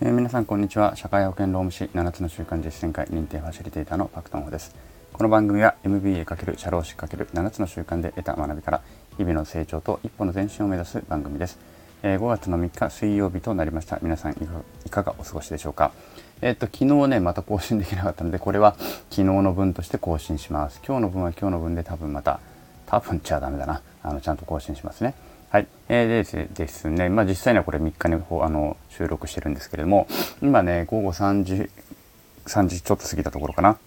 えー、皆さんこんにちは。社会保険労務士7つの習慣実践会認定ファシリテーターのパクトンホです。この番組は MBA× 社労士 ×7 つの習慣で得た学びから日々の成長と一歩の前進を目指す番組です、えー、5月の3日水曜日となりました。皆さんいかがお過ごしでしょうか？えっ、と昨日ねまた更新できなかったのでこれは昨日の分として更新します。今日の分は今日の分で多分また多分ちゃダメだな。あのちゃんと更新しますね。はい、えー、でですね、まあ、実際にはこれ3日にあの収録してるんですけれども今ね午後3時3時ちょっと過ぎたところかな。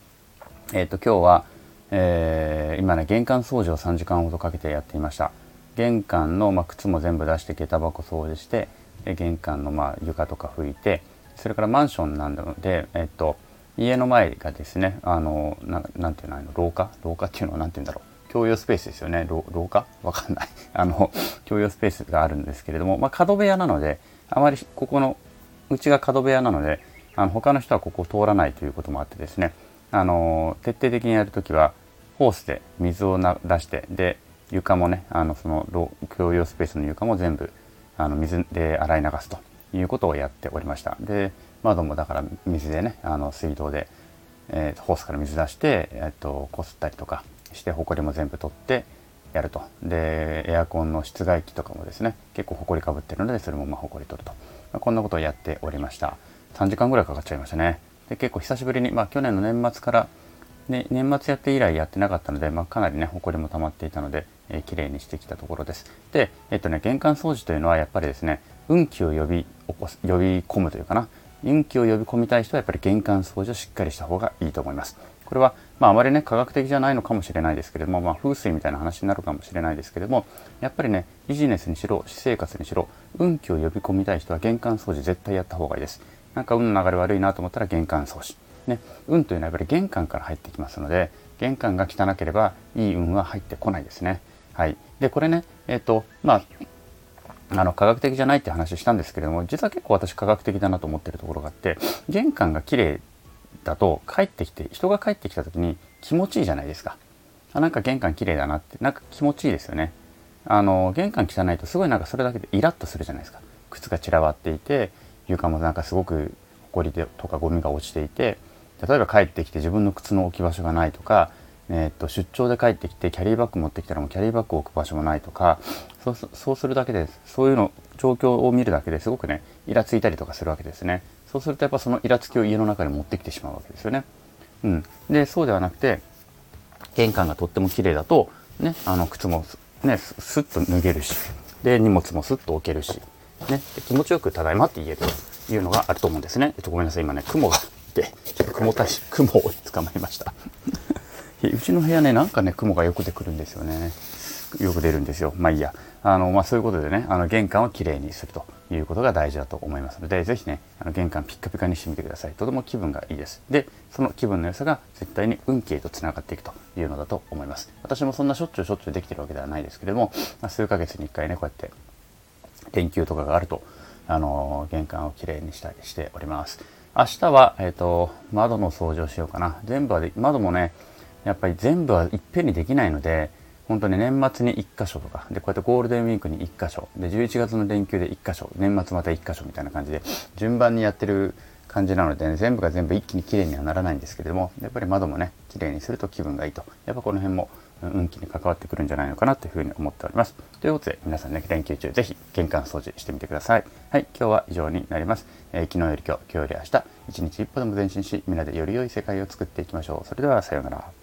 えっ、ー、と今日は、えー、今ね玄関掃除を3時間ほどかけてやっていました。玄関の、まあ、靴も全部出して下駄箱掃除して玄関の、まあ、床とか拭いてそれからマンションなので、えっ、ー、と家の前がですねあのななんていうあの廊下？廊下っていうのは何て言うんだろう。共用スペースですよね。廊下？わかんない。あの共用スペースがあるんですけれども、まあ、角部屋なのであまりここのうちが角部屋なのであの他の人はここを通らないということもあってですね。あの徹底的にやるときはホースで水をな出してで床もねあのその共用スペースの床も全部あの水で洗い流すということをやっておりました。で窓もだから水でねあの水道で、えー、ホースから水出して、えーとこすったりとかしてほこりも全部取ってやると。でエアコンの室外機とかもですね結構ほこりかぶってるのでそれもまあほこり取ると、まあ、こんなことをやっておりました。3時間ぐらいかかっちゃいましたね。で結構久しぶりに、まあ、去年の年末から、ね、年末やって以来やってなかったので、まあ、かなりねほこりも溜まっていたので、えー、綺麗にしてきたところです。でえっとね玄関掃除というのはやっぱりですね運気を呼び起こす呼び込むというかな。運気を呼び込みたい人はやっぱり玄関掃除をしっかりした方がいいと思います。これは、まあ、あまりね科学的じゃないのかもしれないですけれども、まあ、風水みたいな話になるかもしれないですけれどもやっぱりねビジネスにしろ私生活にしろ運気を呼び込みたい人は玄関掃除絶対やった方がいいです。なんか運の流れ悪いなと思ったら玄関掃除。ね、運というのはやっぱり玄関から入ってきますので玄関が汚ければいい運は入ってこないですね。はい、でこれね、えっ、ー、とまあ、あの科学的じゃないって話したんですけれども実は結構私科学的だなと思ってるところがあって玄関が綺麗だと帰ってきて人が帰ってきた時に気持ちいいじゃないですか。あなんか玄関綺麗だなって。なんか気持ちいいですよね。あの玄関汚いとすごいなんかそれだけでイラッとするじゃないですか。靴が散らばっていて床もなんかすごく埃でとかゴミが落ちていて例えば帰ってきて自分の靴の置き場所がないとか、えー、っと出張で帰ってきてキャリーバッグ持ってきたらもうキャリーバッグ置く場所もないとかそうそうするだけでそういうの状況を見るだけですごくねイラついたりとかするわけですねそうするとやっぱそのイラつきを家の中に持ってきてしまうわけですよね。うん、でそうではなくて玄関がとっても綺麗だと、ね、あの靴もねスッと脱げるしで荷物もスッと置けるし、ね、気持ちよく「ただいま」って言えるというのがあると思うんですね。えっと、ごめんなさい今ね雲がいてちょっと雲たし 雲を捕まえましたうちの部屋ねなんかね雲がよく出てくるんですよね。よく出るんですよ。まあいいや。あの、まあそういうことでね、あの玄関をきれいにするということが大事だと思いますので、ぜひね、あの玄関ピッカピカにしてみてください。とても気分がいいです。で、その気分の良さが絶対に運気へとつながっていくというのだと思います。私もそんなしょっちゅうしょっちゅうできてるわけではないですけれども、まあ、数ヶ月に1回ね、こうやって連休とかがあると、あの玄関をきれいにしたりしております。明日は、えっ、ー、と、窓の掃除をしようかな。全部はで、窓もね、やっぱり全部はいっぺんにできないので、本当に年末に1箇所とかでこうやってゴールデンウィークに1箇所で11月の連休で1箇所年末また1箇所みたいな感じで順番にやってる感じなので、ね、全部が全部一気に綺麗にはならないんですけれどもやっぱり窓もね綺麗にすると気分がいいとやっぱこの辺も運気に関わってくるんじゃないのかなというふうに思っております。ということで皆さんね連休中ぜひ玄関掃除してみてください。はい今日は以上になります。えー、昨日より今日今日より明日一日一歩でも前進しみんなでより良い世界を作っていきましょう。それではさようなら。